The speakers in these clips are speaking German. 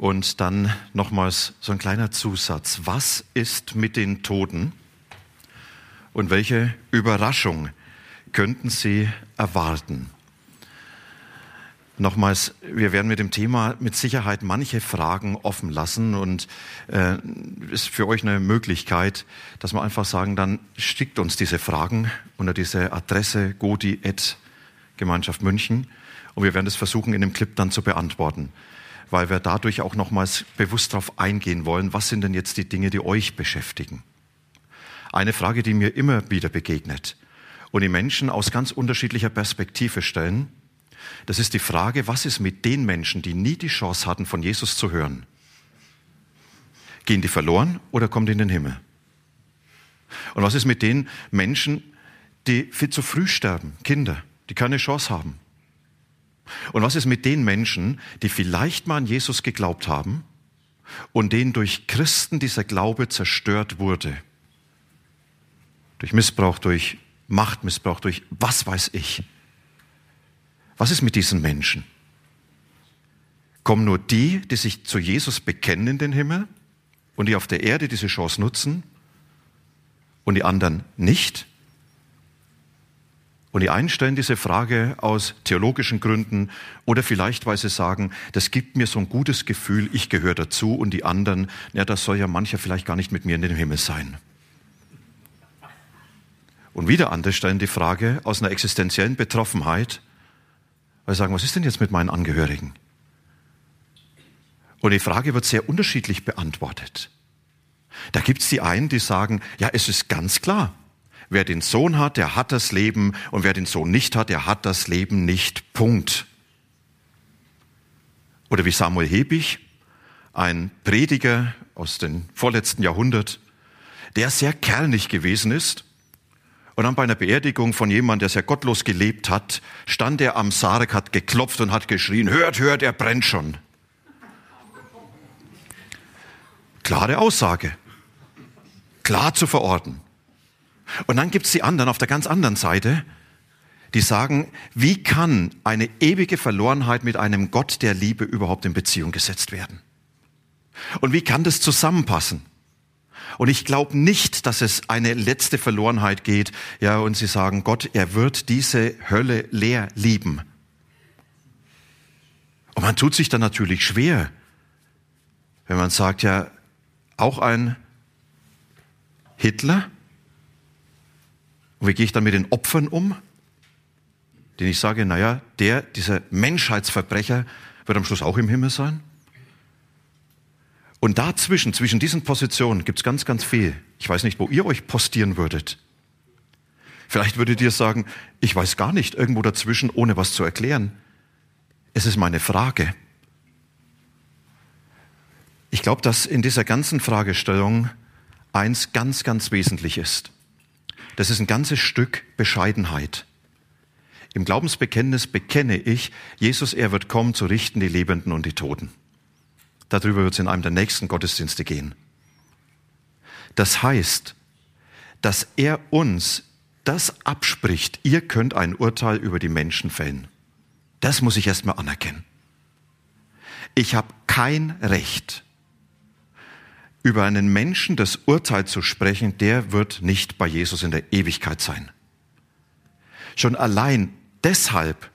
und dann nochmals so ein kleiner Zusatz. Was ist mit den Toten? Und welche Überraschung könnten Sie erwarten? Nochmals, wir werden mit dem Thema mit Sicherheit manche Fragen offen lassen und äh, ist für euch eine Möglichkeit, dass wir einfach sagen, dann schickt uns diese Fragen unter diese Adresse godi Gemeinschaft München und wir werden es versuchen, in dem Clip dann zu beantworten weil wir dadurch auch nochmals bewusst darauf eingehen wollen, was sind denn jetzt die Dinge, die euch beschäftigen. Eine Frage, die mir immer wieder begegnet und die Menschen aus ganz unterschiedlicher Perspektive stellen, das ist die Frage, was ist mit den Menschen, die nie die Chance hatten, von Jesus zu hören? Gehen die verloren oder kommen die in den Himmel? Und was ist mit den Menschen, die viel zu früh sterben, Kinder, die keine Chance haben? Und was ist mit den Menschen, die vielleicht mal an Jesus geglaubt haben und denen durch Christen dieser Glaube zerstört wurde? Durch Missbrauch, durch Machtmissbrauch, durch was weiß ich. Was ist mit diesen Menschen? Kommen nur die, die sich zu Jesus bekennen in den Himmel und die auf der Erde diese Chance nutzen und die anderen nicht? Und die einen stellen diese Frage aus theologischen Gründen oder vielleicht, weil sie sagen, das gibt mir so ein gutes Gefühl, ich gehöre dazu und die anderen, ja, das soll ja mancher vielleicht gar nicht mit mir in den Himmel sein. Und wieder andere stellen die Frage aus einer existenziellen Betroffenheit, weil sie sagen, was ist denn jetzt mit meinen Angehörigen? Und die Frage wird sehr unterschiedlich beantwortet. Da gibt es die einen, die sagen, ja, es ist ganz klar, Wer den Sohn hat, der hat das Leben und wer den Sohn nicht hat, der hat das Leben nicht. Punkt. Oder wie Samuel Hebig, ein Prediger aus dem vorletzten Jahrhundert, der sehr kernig gewesen ist. Und dann bei einer Beerdigung von jemandem, der sehr gottlos gelebt hat, stand er am Sarg, hat geklopft und hat geschrien, hört, hört, er brennt schon. Klare Aussage. Klar zu verorten. Und dann gibt es die anderen auf der ganz anderen Seite, die sagen, wie kann eine ewige Verlorenheit mit einem Gott der Liebe überhaupt in Beziehung gesetzt werden? Und wie kann das zusammenpassen? Und ich glaube nicht, dass es eine letzte Verlorenheit geht, ja, und sie sagen, Gott, er wird diese Hölle leer lieben. Und man tut sich dann natürlich schwer, wenn man sagt, ja, auch ein Hitler, und wie gehe ich dann mit den Opfern um? Den ich sage, naja, der, dieser Menschheitsverbrecher wird am Schluss auch im Himmel sein. Und dazwischen, zwischen diesen Positionen gibt es ganz, ganz viel. Ich weiß nicht, wo ihr euch postieren würdet. Vielleicht würdet ihr sagen, ich weiß gar nicht, irgendwo dazwischen, ohne was zu erklären. Es ist meine Frage. Ich glaube, dass in dieser ganzen Fragestellung eins ganz, ganz wesentlich ist. Das ist ein ganzes Stück Bescheidenheit. Im Glaubensbekenntnis bekenne ich, Jesus, er wird kommen zu richten die Lebenden und die Toten. Darüber wird es in einem der nächsten Gottesdienste gehen. Das heißt, dass er uns das abspricht, ihr könnt ein Urteil über die Menschen fällen. Das muss ich erstmal anerkennen. Ich habe kein Recht, über einen Menschen das Urteil zu sprechen, der wird nicht bei Jesus in der Ewigkeit sein. Schon allein deshalb,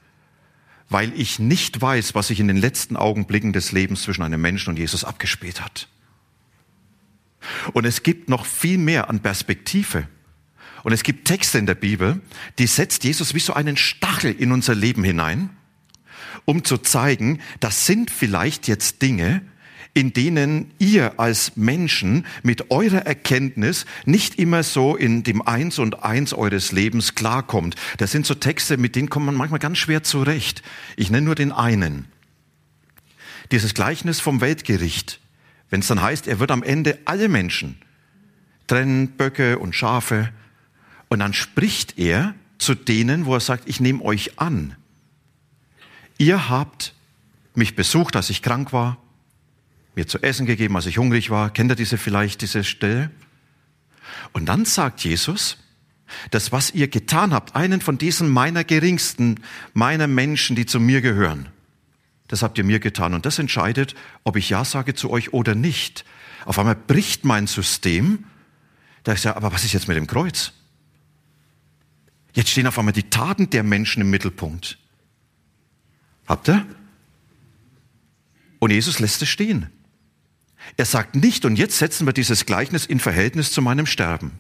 weil ich nicht weiß, was sich in den letzten Augenblicken des Lebens zwischen einem Menschen und Jesus abgespielt hat. Und es gibt noch viel mehr an Perspektive. Und es gibt Texte in der Bibel, die setzt Jesus wie so einen Stachel in unser Leben hinein, um zu zeigen, das sind vielleicht jetzt Dinge, in denen ihr als Menschen mit eurer Erkenntnis nicht immer so in dem Eins und Eins eures Lebens klarkommt. Das sind so Texte, mit denen kommt man manchmal ganz schwer zurecht. Ich nenne nur den einen. dieses Gleichnis vom Weltgericht, wenn es dann heißt, er wird am Ende alle Menschen trennen, Böcke und Schafe, und dann spricht er zu denen, wo er sagt, ich nehme euch an. Ihr habt mich besucht, als ich krank war, mir zu essen gegeben, als ich hungrig war. Kennt ihr diese vielleicht, diese Stelle? Und dann sagt Jesus, das, was ihr getan habt, einen von diesen meiner geringsten, meiner Menschen, die zu mir gehören, das habt ihr mir getan. Und das entscheidet, ob ich Ja sage zu euch oder nicht. Auf einmal bricht mein System. Da ist ja, aber was ist jetzt mit dem Kreuz? Jetzt stehen auf einmal die Taten der Menschen im Mittelpunkt. Habt ihr? Und Jesus lässt es stehen. Er sagt nicht, und jetzt setzen wir dieses Gleichnis in Verhältnis zu meinem Sterben.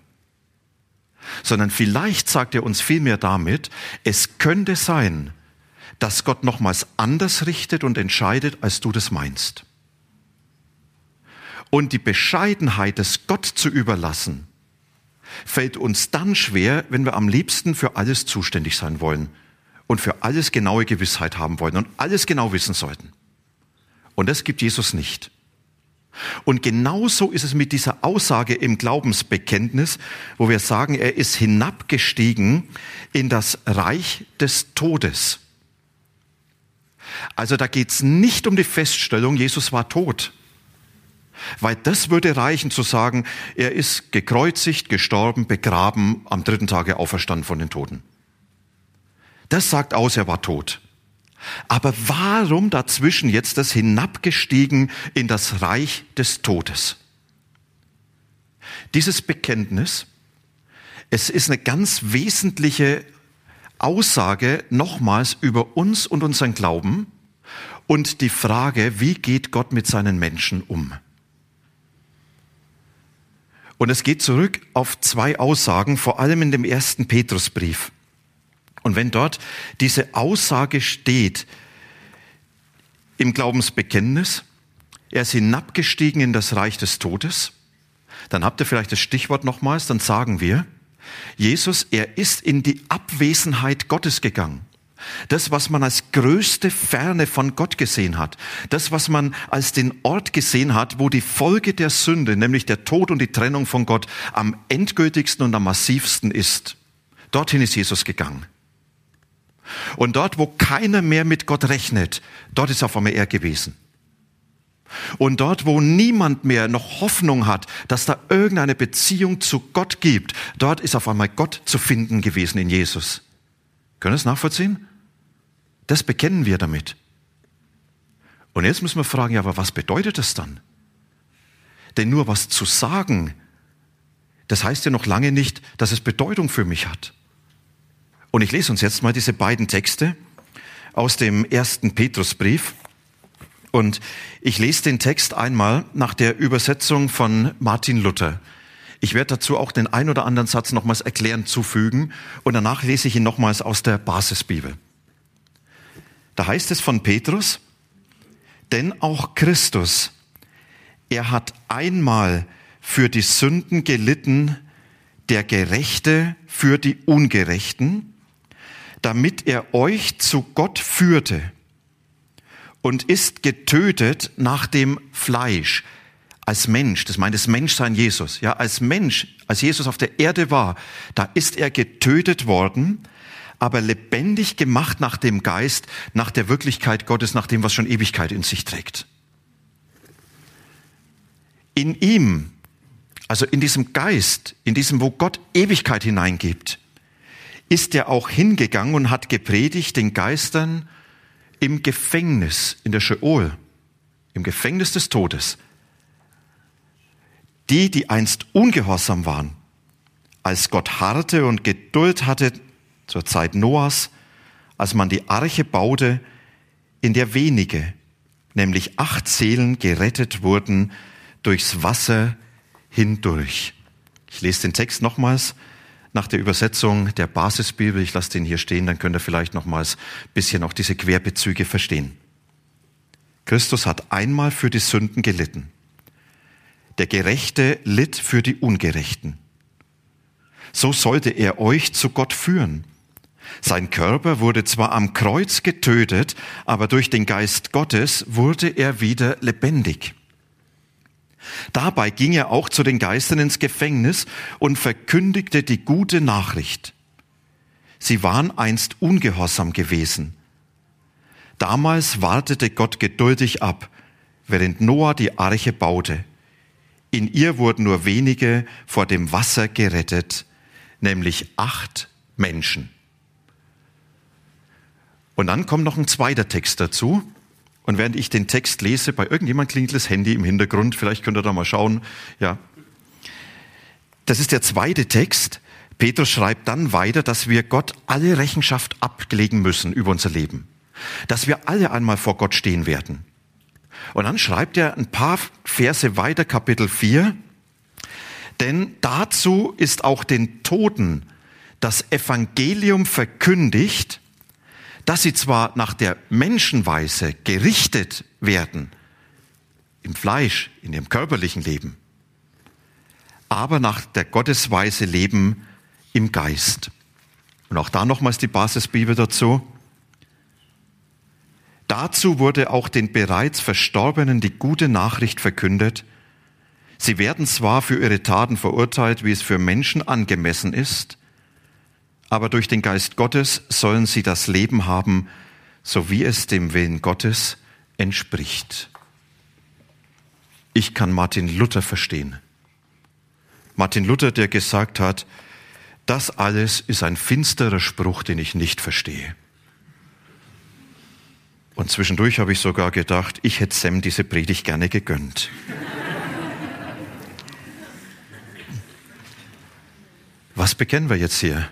Sondern vielleicht sagt er uns vielmehr damit, es könnte sein, dass Gott nochmals anders richtet und entscheidet, als du das meinst. Und die Bescheidenheit, es Gott zu überlassen, fällt uns dann schwer, wenn wir am liebsten für alles zuständig sein wollen und für alles genaue Gewissheit haben wollen und alles genau wissen sollten. Und das gibt Jesus nicht. Und genauso ist es mit dieser Aussage im Glaubensbekenntnis, wo wir sagen, er ist hinabgestiegen in das Reich des Todes. Also da geht es nicht um die Feststellung, Jesus war tot. Weil das würde reichen zu sagen, er ist gekreuzigt, gestorben, begraben, am dritten Tage auferstanden von den Toten. Das sagt aus, er war tot. Aber warum dazwischen jetzt das hinabgestiegen in das Reich des Todes? Dieses Bekenntnis, es ist eine ganz wesentliche Aussage nochmals über uns und unseren Glauben und die Frage, wie geht Gott mit seinen Menschen um? Und es geht zurück auf zwei Aussagen, vor allem in dem ersten Petrusbrief. Und wenn dort diese Aussage steht im Glaubensbekenntnis, er ist hinabgestiegen in das Reich des Todes, dann habt ihr vielleicht das Stichwort nochmals, dann sagen wir, Jesus, er ist in die Abwesenheit Gottes gegangen. Das, was man als größte Ferne von Gott gesehen hat. Das, was man als den Ort gesehen hat, wo die Folge der Sünde, nämlich der Tod und die Trennung von Gott, am endgültigsten und am massivsten ist. Dorthin ist Jesus gegangen. Und dort, wo keiner mehr mit Gott rechnet, dort ist auf einmal er gewesen. Und dort, wo niemand mehr noch Hoffnung hat, dass da irgendeine Beziehung zu Gott gibt, dort ist auf einmal Gott zu finden gewesen in Jesus. Können Sie es nachvollziehen? Das bekennen wir damit. Und jetzt müssen wir fragen, ja, aber was bedeutet das dann? Denn nur was zu sagen, das heißt ja noch lange nicht, dass es Bedeutung für mich hat. Und ich lese uns jetzt mal diese beiden Texte aus dem ersten Petrusbrief. Und ich lese den Text einmal nach der Übersetzung von Martin Luther. Ich werde dazu auch den ein oder anderen Satz nochmals erklärend zufügen und danach lese ich ihn nochmals aus der Basisbibel. Da heißt es von Petrus, denn auch Christus, er hat einmal für die Sünden gelitten, der Gerechte für die Ungerechten, damit er euch zu Gott führte und ist getötet nach dem Fleisch als Mensch, das meint das Menschsein Jesus, ja, als Mensch, als Jesus auf der Erde war, da ist er getötet worden, aber lebendig gemacht nach dem Geist, nach der Wirklichkeit Gottes, nach dem, was schon Ewigkeit in sich trägt. In ihm, also in diesem Geist, in diesem, wo Gott Ewigkeit hineingibt, ist er auch hingegangen und hat gepredigt den Geistern im Gefängnis, in der Sheol, im Gefängnis des Todes. Die, die einst ungehorsam waren, als Gott harte und Geduld hatte zur Zeit Noahs, als man die Arche baute, in der wenige, nämlich acht Seelen gerettet wurden durchs Wasser hindurch. Ich lese den Text nochmals nach der Übersetzung der Basisbibel. Ich lasse den hier stehen, dann könnt ihr vielleicht nochmals ein bisschen auch diese Querbezüge verstehen. Christus hat einmal für die Sünden gelitten. Der Gerechte litt für die Ungerechten. So sollte er euch zu Gott führen. Sein Körper wurde zwar am Kreuz getötet, aber durch den Geist Gottes wurde er wieder lebendig. Dabei ging er auch zu den Geistern ins Gefängnis und verkündigte die gute Nachricht. Sie waren einst ungehorsam gewesen. Damals wartete Gott geduldig ab, während Noah die Arche baute. In ihr wurden nur wenige vor dem Wasser gerettet, nämlich acht Menschen. Und dann kommt noch ein zweiter Text dazu. Und während ich den Text lese, bei irgendjemand klingelt das Handy im Hintergrund, vielleicht könnt ihr da mal schauen, ja. Das ist der zweite Text. Petrus schreibt dann weiter, dass wir Gott alle Rechenschaft ablegen müssen über unser Leben. Dass wir alle einmal vor Gott stehen werden. Und dann schreibt er ein paar Verse weiter, Kapitel 4. Denn dazu ist auch den Toten das Evangelium verkündigt, dass sie zwar nach der Menschenweise gerichtet werden, im Fleisch, in ihrem körperlichen Leben, aber nach der Gottesweise leben im Geist. Und auch da nochmals die Basisbibel dazu. Dazu wurde auch den bereits Verstorbenen die gute Nachricht verkündet. Sie werden zwar für ihre Taten verurteilt, wie es für Menschen angemessen ist, aber durch den Geist Gottes sollen sie das Leben haben, so wie es dem Willen Gottes entspricht. Ich kann Martin Luther verstehen. Martin Luther, der gesagt hat, das alles ist ein finsterer Spruch, den ich nicht verstehe. Und zwischendurch habe ich sogar gedacht, ich hätte Sam diese Predigt gerne gegönnt. Was bekennen wir jetzt hier?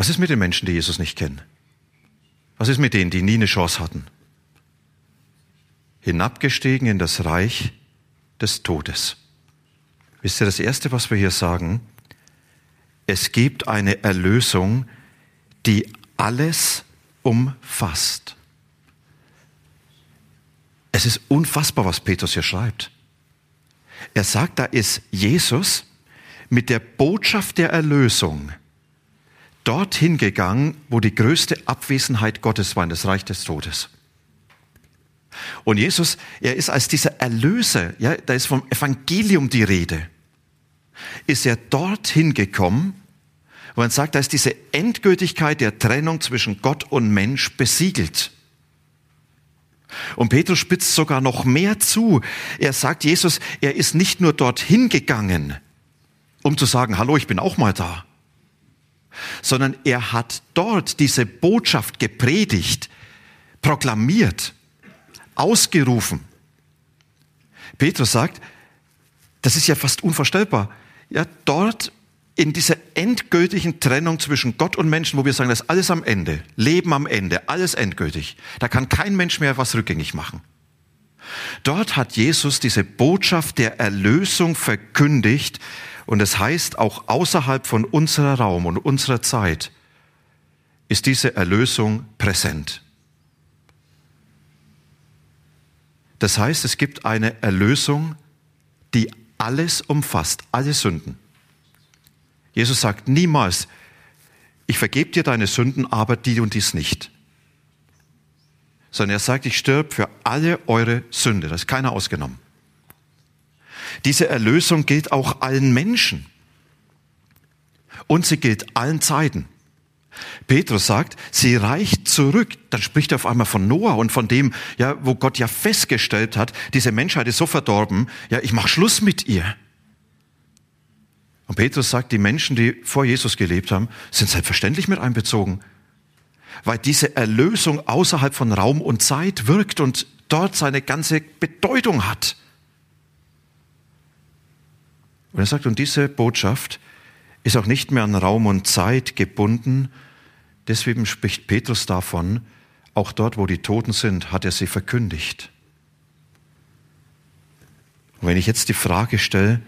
Was ist mit den Menschen, die Jesus nicht kennen? Was ist mit denen, die nie eine Chance hatten? Hinabgestiegen in das Reich des Todes. Wisst ihr, das Erste, was wir hier sagen, es gibt eine Erlösung, die alles umfasst. Es ist unfassbar, was Petrus hier schreibt. Er sagt, da ist Jesus mit der Botschaft der Erlösung dorthin gegangen, wo die größte Abwesenheit Gottes war, in das Reich des Todes. Und Jesus, er ist als dieser Erlöser, ja, da ist vom Evangelium die Rede, ist er dorthin gekommen, wo man sagt, da ist diese Endgültigkeit der Trennung zwischen Gott und Mensch besiegelt. Und Petrus spitzt sogar noch mehr zu. Er sagt, Jesus, er ist nicht nur dorthin gegangen, um zu sagen, hallo, ich bin auch mal da sondern er hat dort diese Botschaft gepredigt, proklamiert, ausgerufen. Petrus sagt, das ist ja fast unvorstellbar. Ja, dort in dieser endgültigen Trennung zwischen Gott und Menschen, wo wir sagen, das ist alles am Ende, Leben am Ende, alles endgültig. Da kann kein Mensch mehr was rückgängig machen. Dort hat Jesus diese Botschaft der Erlösung verkündigt, und es heißt, auch außerhalb von unserer Raum und unserer Zeit ist diese Erlösung präsent. Das heißt, es gibt eine Erlösung, die alles umfasst, alle Sünden. Jesus sagt niemals, ich vergebe dir deine Sünden, aber die und dies nicht. Sondern er sagt, ich stirb für alle eure Sünde. Das ist keiner ausgenommen. Diese Erlösung gilt auch allen Menschen. Und sie gilt allen Zeiten. Petrus sagt, sie reicht zurück. Dann spricht er auf einmal von Noah und von dem, ja, wo Gott ja festgestellt hat, diese Menschheit ist so verdorben, ja, ich mache Schluss mit ihr. Und Petrus sagt, die Menschen, die vor Jesus gelebt haben, sind selbstverständlich mit einbezogen, weil diese Erlösung außerhalb von Raum und Zeit wirkt und dort seine ganze Bedeutung hat. Und er sagt, und diese Botschaft ist auch nicht mehr an Raum und Zeit gebunden. Deswegen spricht Petrus davon, auch dort, wo die Toten sind, hat er sie verkündigt. Und wenn ich jetzt die Frage stelle,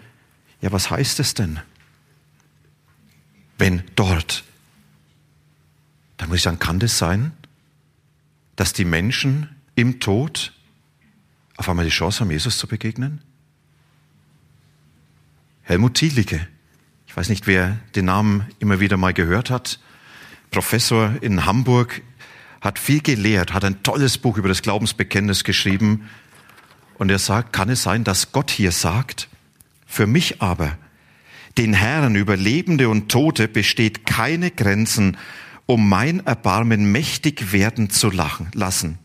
ja, was heißt es denn, wenn dort, dann muss ich sagen, kann das sein, dass die Menschen im Tod auf einmal die Chance haben, Jesus zu begegnen? Helmut Thielicke. Ich weiß nicht, wer den Namen immer wieder mal gehört hat. Professor in Hamburg, hat viel gelehrt, hat ein tolles Buch über das Glaubensbekenntnis geschrieben. Und er sagt, kann es sein, dass Gott hier sagt, für mich aber, den Herren über Lebende und Tote besteht keine Grenzen, um mein Erbarmen mächtig werden zu lassen.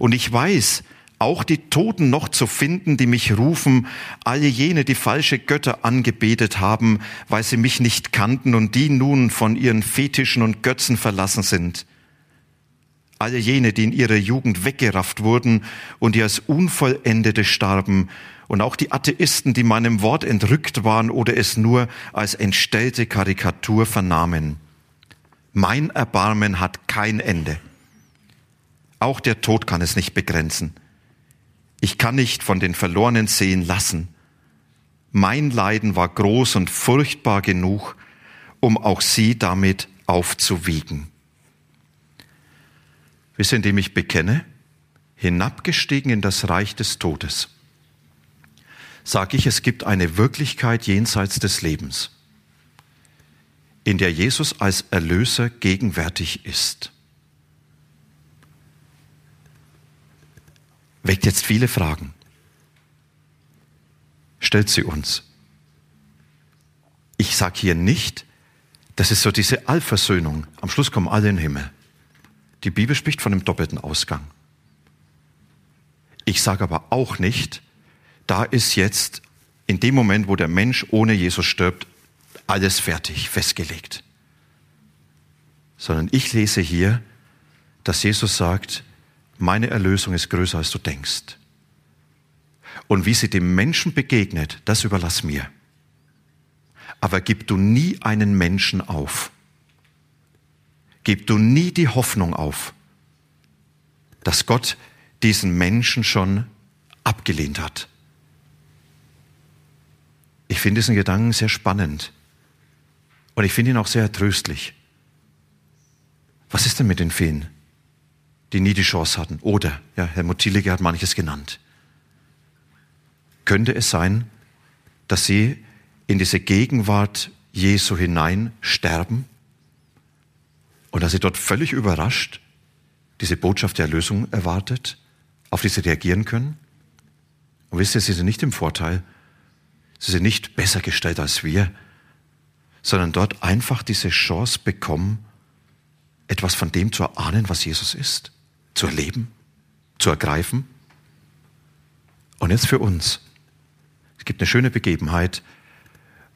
Und ich weiß, auch die Toten noch zu finden, die mich rufen, alle jene, die falsche Götter angebetet haben, weil sie mich nicht kannten und die nun von ihren Fetischen und Götzen verlassen sind. Alle jene, die in ihrer Jugend weggerafft wurden und die als Unvollendete starben, und auch die Atheisten, die meinem Wort entrückt waren oder es nur als entstellte Karikatur vernahmen. Mein Erbarmen hat kein Ende. Auch der Tod kann es nicht begrenzen. Ich kann nicht von den Verlorenen sehen lassen. Mein Leiden war groß und furchtbar genug, um auch sie damit aufzuwiegen. Wisst ihr, indem ich bekenne, hinabgestiegen in das Reich des Todes, sage ich, es gibt eine Wirklichkeit jenseits des Lebens, in der Jesus als Erlöser gegenwärtig ist. Weckt jetzt viele Fragen. Stellt sie uns. Ich sage hier nicht, das ist so diese Allversöhnung. Am Schluss kommen alle in den Himmel. Die Bibel spricht von einem doppelten Ausgang. Ich sage aber auch nicht, da ist jetzt in dem Moment, wo der Mensch ohne Jesus stirbt, alles fertig, festgelegt. Sondern ich lese hier, dass Jesus sagt, meine Erlösung ist größer, als du denkst. Und wie sie dem Menschen begegnet, das überlass mir. Aber gib du nie einen Menschen auf. Gib du nie die Hoffnung auf, dass Gott diesen Menschen schon abgelehnt hat. Ich finde diesen Gedanken sehr spannend und ich finde ihn auch sehr tröstlich. Was ist denn mit den Feen? Die nie die Chance hatten. Oder, ja, Herr Muttilige hat manches genannt. Könnte es sein, dass sie in diese Gegenwart Jesu hinein sterben und dass sie dort völlig überrascht diese Botschaft der Erlösung erwartet, auf die sie reagieren können? Und wisst ihr, sie sind nicht im Vorteil, sie sind nicht besser gestellt als wir, sondern dort einfach diese Chance bekommen, etwas von dem zu erahnen, was Jesus ist zu erleben, zu ergreifen. Und jetzt für uns. Es gibt eine schöne Begebenheit,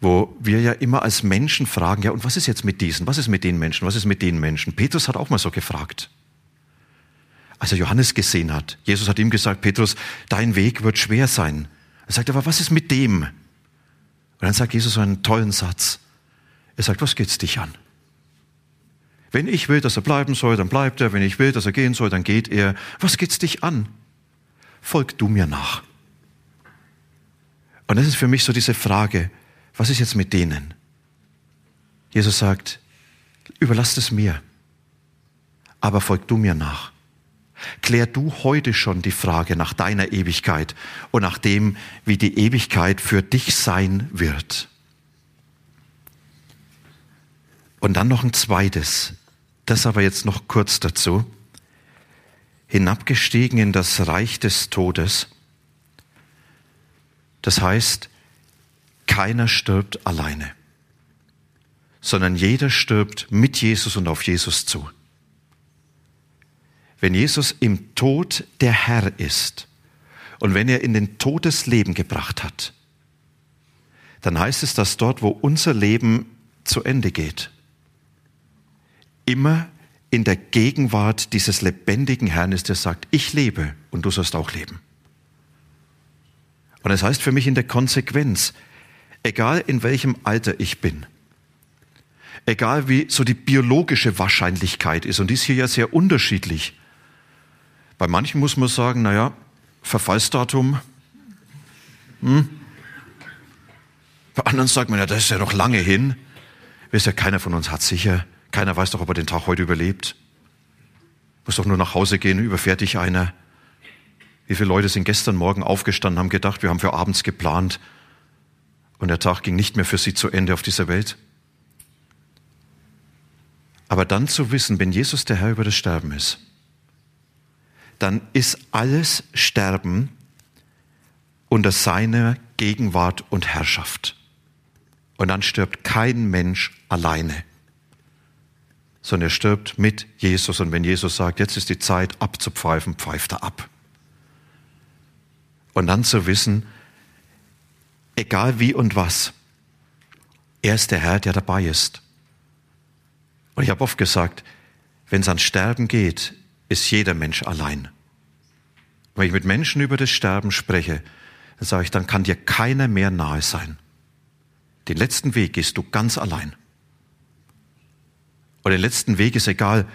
wo wir ja immer als Menschen fragen, ja, und was ist jetzt mit diesen? Was ist mit den Menschen? Was ist mit den Menschen? Petrus hat auch mal so gefragt. Als er Johannes gesehen hat, Jesus hat ihm gesagt, Petrus, dein Weg wird schwer sein. Er sagt, aber was ist mit dem? Und dann sagt Jesus so einen tollen Satz. Er sagt, was geht's dich an? Wenn ich will, dass er bleiben soll, dann bleibt er. Wenn ich will, dass er gehen soll, dann geht er. Was geht's dich an? Folg du mir nach. Und das ist für mich so diese Frage, was ist jetzt mit denen? Jesus sagt, überlass es mir, aber folg du mir nach. Klär du heute schon die Frage nach deiner Ewigkeit und nach dem, wie die Ewigkeit für dich sein wird. Und dann noch ein zweites, das aber jetzt noch kurz dazu. Hinabgestiegen in das Reich des Todes. Das heißt, keiner stirbt alleine, sondern jeder stirbt mit Jesus und auf Jesus zu. Wenn Jesus im Tod der Herr ist und wenn er in den Tod das Leben gebracht hat, dann heißt es, dass dort, wo unser Leben zu Ende geht, immer in der Gegenwart dieses lebendigen Herrn ist, der sagt, ich lebe und du sollst auch leben. Und das heißt für mich in der Konsequenz, egal in welchem Alter ich bin, egal wie so die biologische Wahrscheinlichkeit ist, und die ist hier ja sehr unterschiedlich. Bei manchen muss man sagen, naja, Verfallsdatum, hm? Bei anderen sagt man, ja, das ist ja noch lange hin. Wisst ja, keiner von uns hat sicher keiner weiß doch, ob er den Tag heute überlebt. Muss doch nur nach Hause gehen, überfährt dich einer. Wie viele Leute sind gestern Morgen aufgestanden, haben gedacht, wir haben für abends geplant. und der Tag ging nicht mehr für sie zu Ende auf dieser Welt. Aber dann zu wissen, wenn Jesus der Herr über das Sterben ist, dann ist alles Sterben unter seiner Gegenwart und Herrschaft. Und dann stirbt kein Mensch alleine, sondern er stirbt mit Jesus. Und wenn Jesus sagt, jetzt ist die Zeit abzupfeifen, pfeift er ab. Und dann zu wissen, egal wie und was, er ist der Herr, der dabei ist. Und ich habe oft gesagt, wenn es ans Sterben geht, ist jeder Mensch allein. Wenn ich mit Menschen über das Sterben spreche, dann sage ich, dann kann dir keiner mehr nahe sein. Den letzten Weg gehst du ganz allein. Und den letzten Weg ist egal,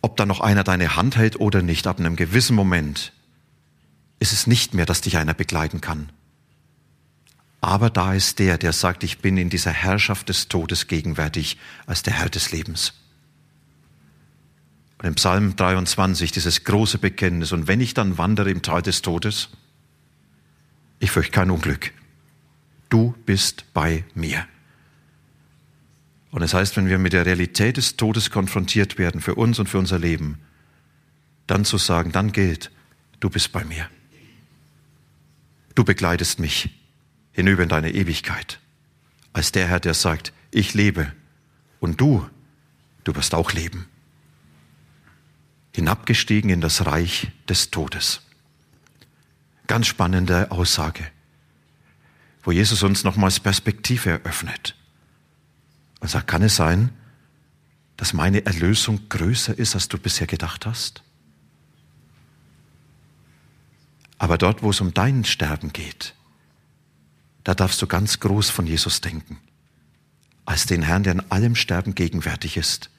ob da noch einer deine Hand hält oder nicht. Ab einem gewissen Moment ist es nicht mehr, dass dich einer begleiten kann. Aber da ist der, der sagt, ich bin in dieser Herrschaft des Todes gegenwärtig als der Herr des Lebens. Und im Psalm 23 dieses große Bekenntnis, und wenn ich dann wandere im Tal des Todes, ich fürchte kein Unglück. Du bist bei mir. Und es das heißt, wenn wir mit der Realität des Todes konfrontiert werden, für uns und für unser Leben, dann zu sagen, dann gilt, du bist bei mir. Du begleitest mich hinüber in deine Ewigkeit. Als der Herr, der sagt, ich lebe und du, du wirst auch leben. Hinabgestiegen in das Reich des Todes. Ganz spannende Aussage, wo Jesus uns nochmals Perspektive eröffnet und sagt, kann es sein, dass meine Erlösung größer ist, als du bisher gedacht hast? Aber dort, wo es um dein Sterben geht, da darfst du ganz groß von Jesus denken. Als den Herrn, der in allem Sterben gegenwärtig ist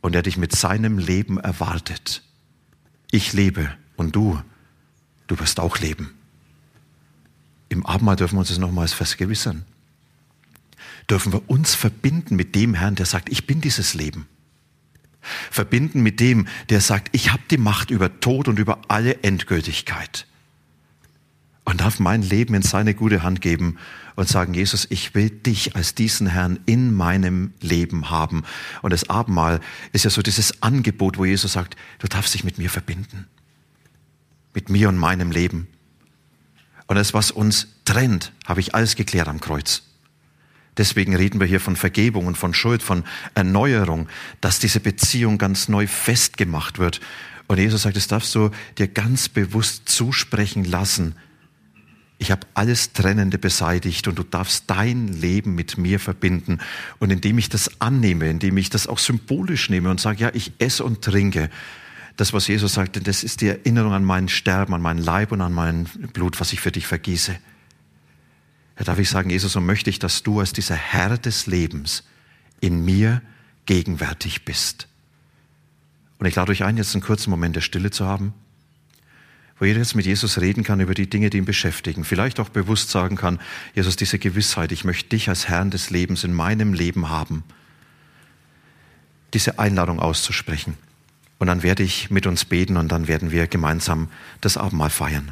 und der dich mit seinem Leben erwartet. Ich lebe und du, du wirst auch leben. Im Abendmahl dürfen wir uns das nochmals vergewissern. Dürfen wir uns verbinden mit dem Herrn, der sagt, ich bin dieses Leben verbinden mit dem, der sagt, ich habe die Macht über Tod und über alle Endgültigkeit. Und darf mein Leben in seine gute Hand geben und sagen, Jesus, ich will dich als diesen Herrn in meinem Leben haben. Und das Abendmahl ist ja so dieses Angebot, wo Jesus sagt, du darfst dich mit mir verbinden. Mit mir und meinem Leben. Und das, was uns trennt, habe ich alles geklärt am Kreuz. Deswegen reden wir hier von Vergebung und von Schuld, von Erneuerung, dass diese Beziehung ganz neu festgemacht wird. Und Jesus sagt, das darfst du dir ganz bewusst zusprechen lassen. Ich habe alles Trennende beseitigt und du darfst dein Leben mit mir verbinden. Und indem ich das annehme, indem ich das auch symbolisch nehme und sage, ja, ich esse und trinke, das, was Jesus sagte, das ist die Erinnerung an mein Sterben, an meinen Leib und an mein Blut, was ich für dich vergieße. Da darf ich sagen, Jesus, so möchte ich, dass du als dieser Herr des Lebens in mir gegenwärtig bist. Und ich lade euch ein, jetzt einen kurzen Moment der Stille zu haben, wo jeder jetzt mit Jesus reden kann über die Dinge, die ihn beschäftigen. Vielleicht auch bewusst sagen kann, Jesus, diese Gewissheit, ich möchte dich als Herrn des Lebens in meinem Leben haben. Diese Einladung auszusprechen. Und dann werde ich mit uns beten und dann werden wir gemeinsam das Abendmahl feiern.